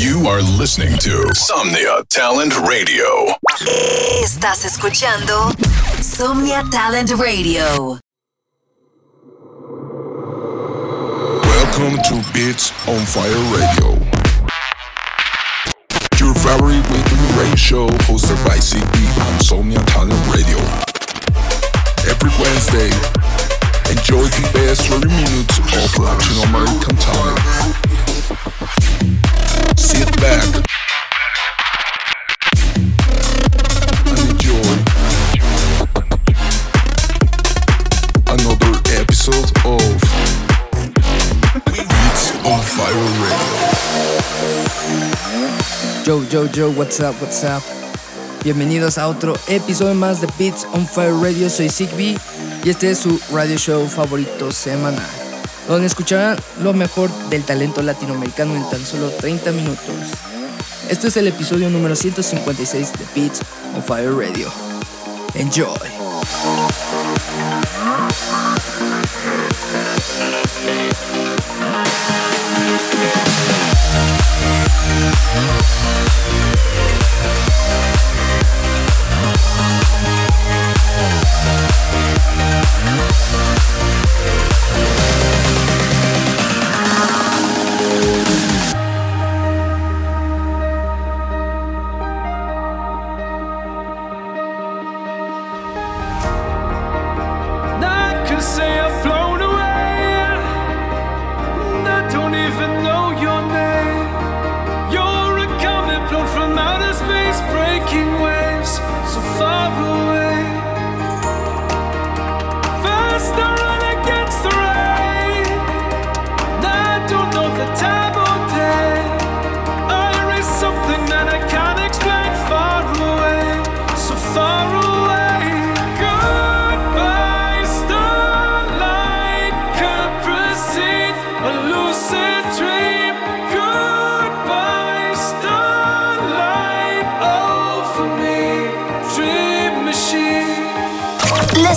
You are listening to Somnia Talent Radio. Estás escuchando Somnia Talent Radio. Welcome to Beats on Fire Radio. Your favorite weekly radio show hosted by CB on Somnia Talent Radio. Every Wednesday, enjoy the best 30 minutes of Latin American talent. Sit back and enjoy another episode of Beats on Fire Radio. Yo, yo, yo, what's up, what's up? Bienvenidos a otro episodio más de Beats on Fire Radio. Soy Zigby y este es su radio show favorito semanal, donde escucharán lo mejor del talento latinoamericano en tan solo 30 minutos. Este es el episodio número 156 de Beats on Fire Radio. Enjoy.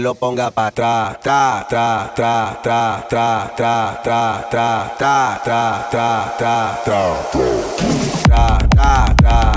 Lo ponga para atrás, tra, tra, tra, tra, tra, tra, tra, tra, tra, tra, tra, tra, tra, tra, tra,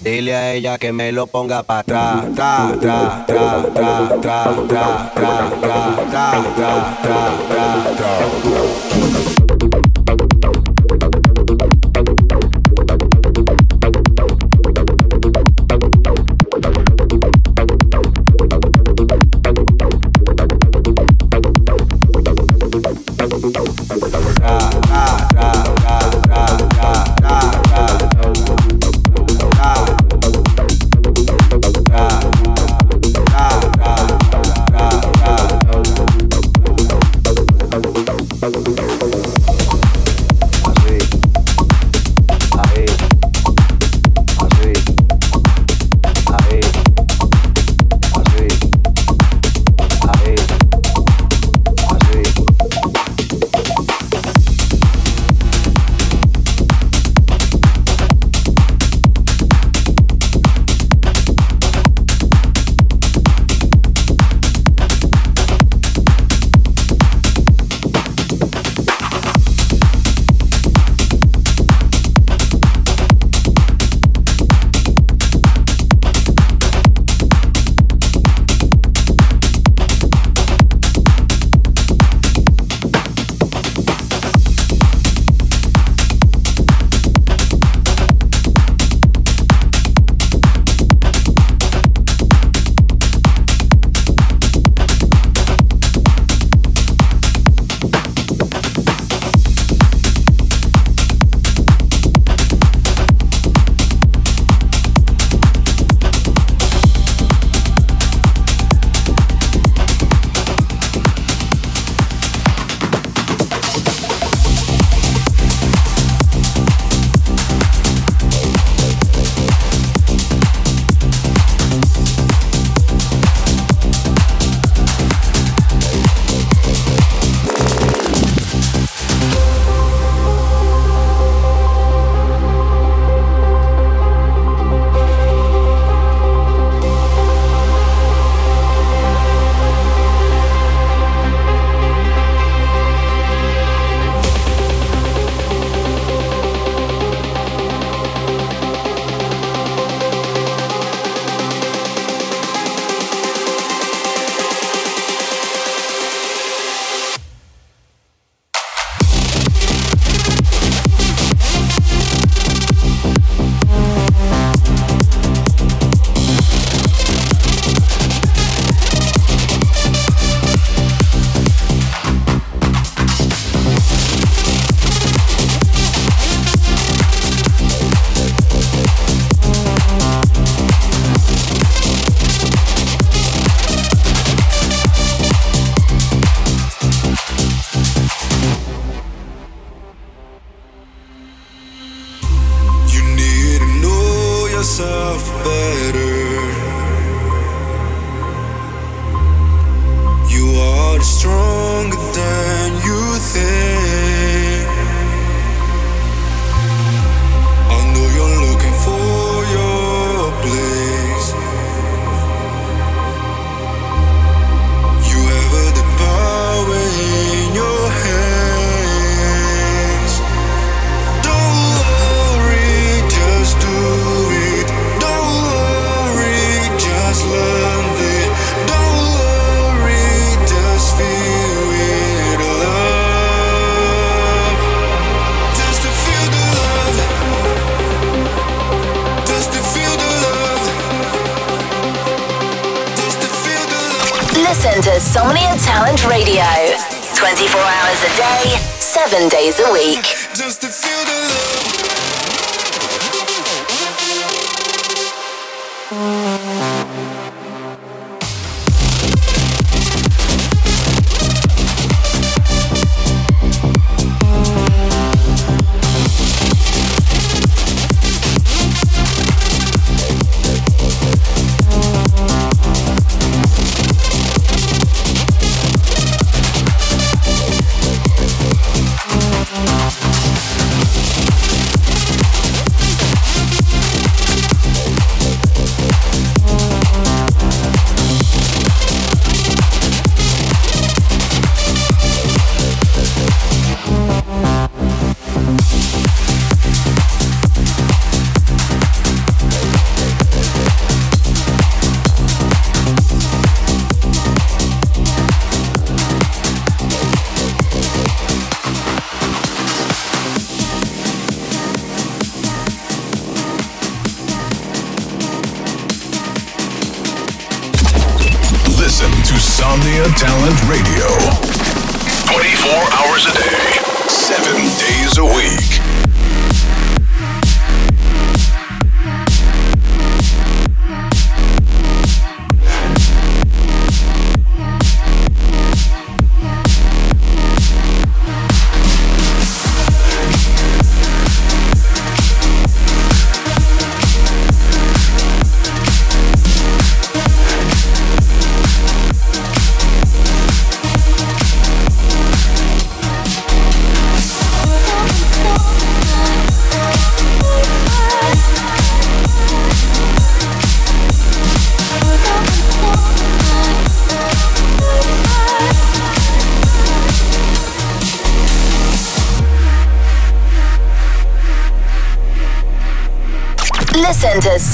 Dile a ella que me lo ponga para atrás. Tra, tra, tra, tra, tra, tra, tra, tra, tra, tra, tra, tra, tra.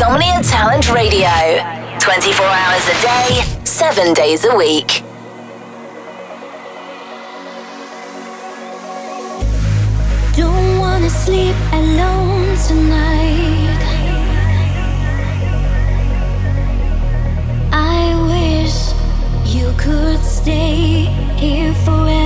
Insomnia Talent Radio. 24 hours a day, 7 days a week. Don't wanna sleep alone tonight. I wish you could stay here forever.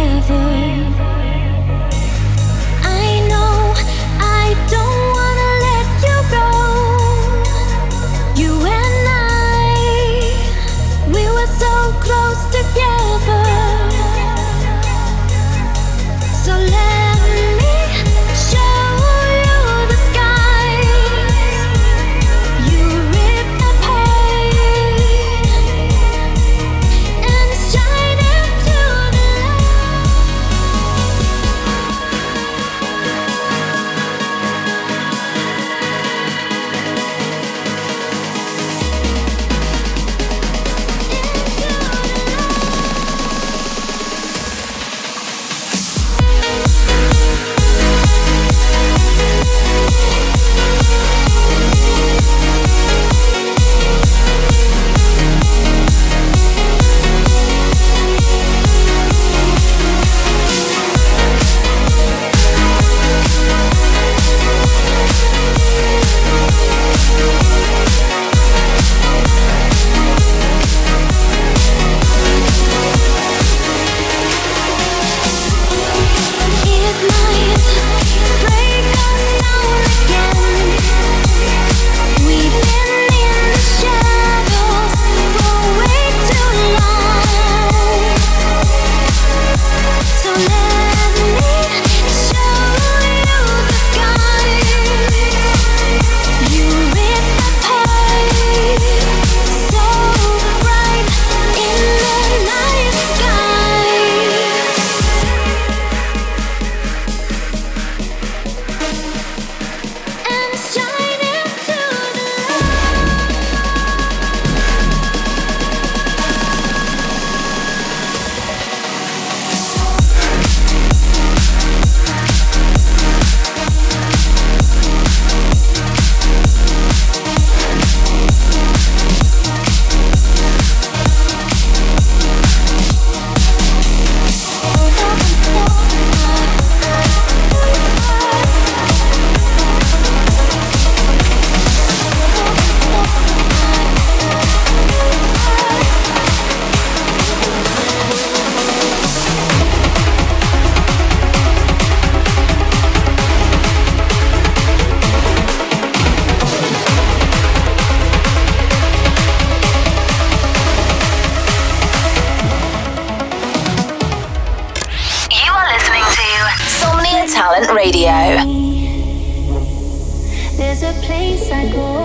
psycho.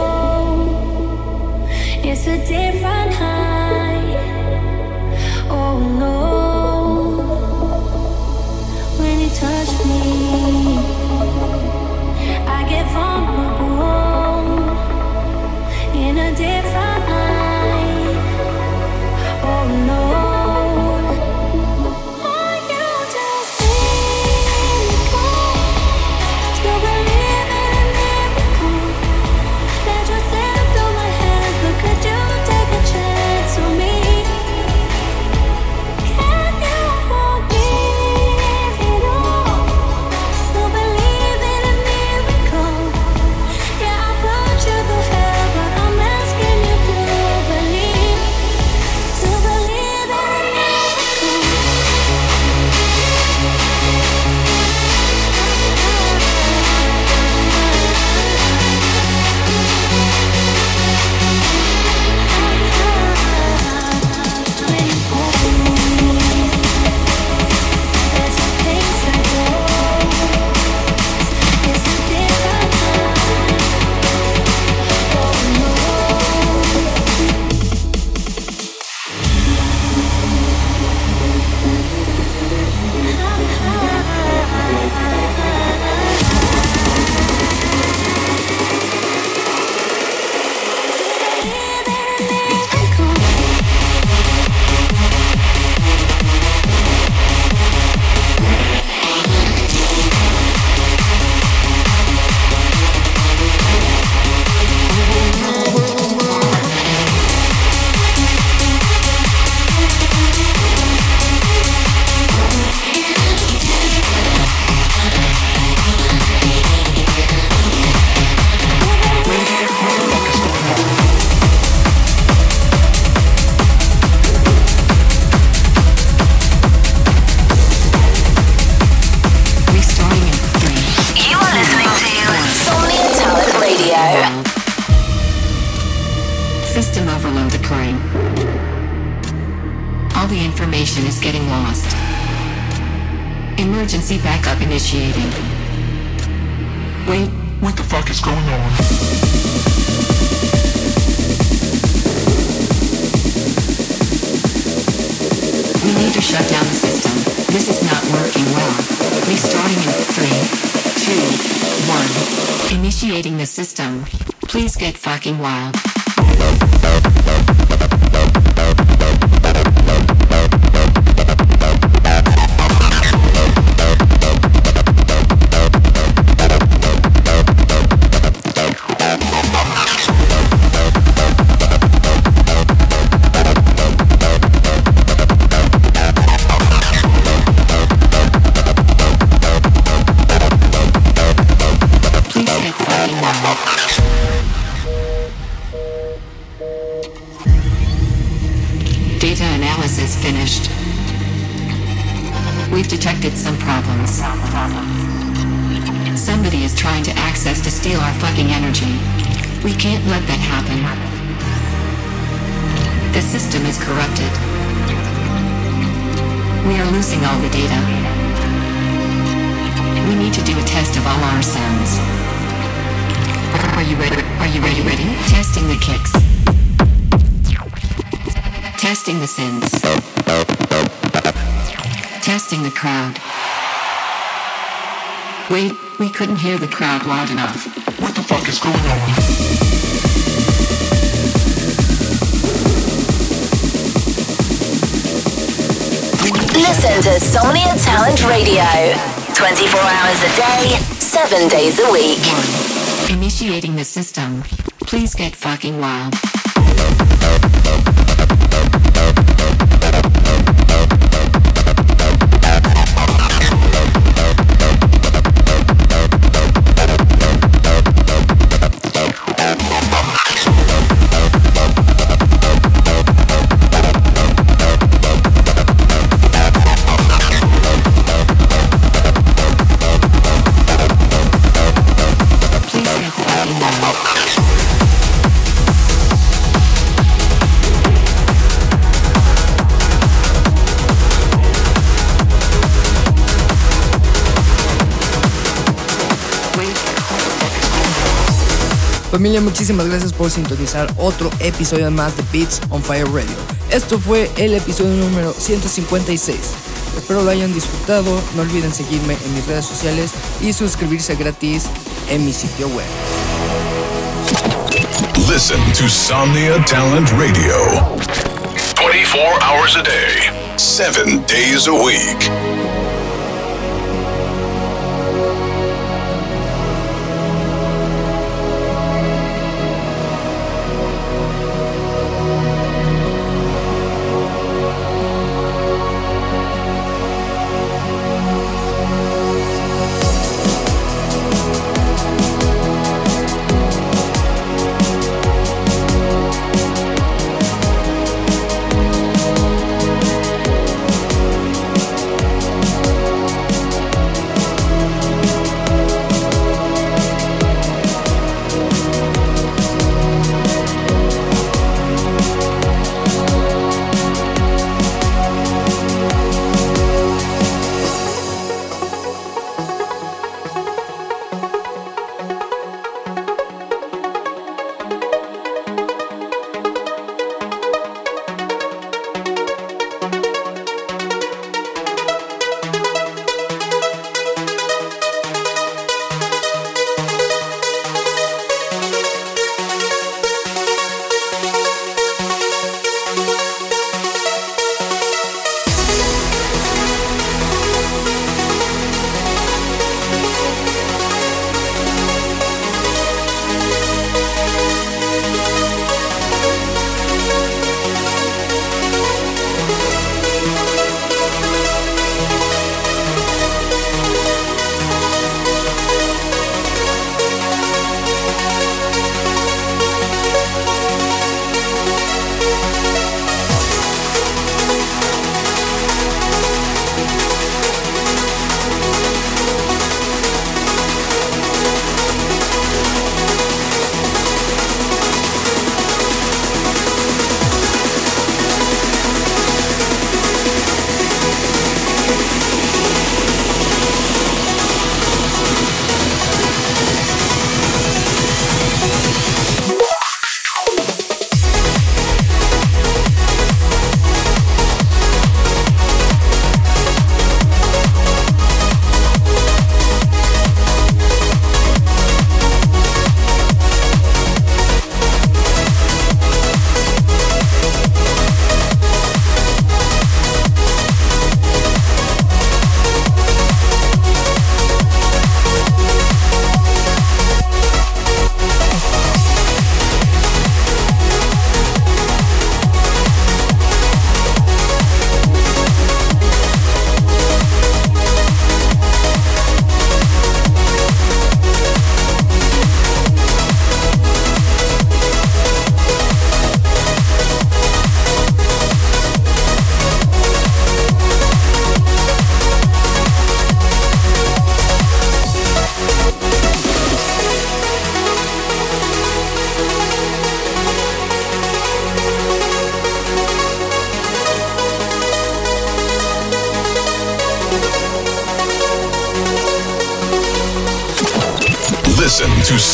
shut down the system. This is not working well. Restarting in 3, 2, 1. Initiating the system. Please get fucking wild. finished. We've detected some problems. Somebody is trying to access to steal our fucking energy. We can't let that happen. The system is corrupted. We are losing all the data. We need to do a test of all our sounds. Are you ready? Are you ready? Ready? Testing the kicks. Testing the synths testing the crowd. Wait, we couldn't hear the crowd loud enough. What the fuck is going on? Listen to Somnia Talent Radio 24 hours a day, 7 days a week. Initiating the system. Please get fucking wild. Familia, muchísimas gracias por sintonizar otro episodio más de Beats on Fire Radio. Esto fue el episodio número 156. Espero lo hayan disfrutado. No olviden seguirme en mis redes sociales y suscribirse gratis en mi sitio web. Listen to Somnia Talent Radio 24 hours a day, 7 days a week.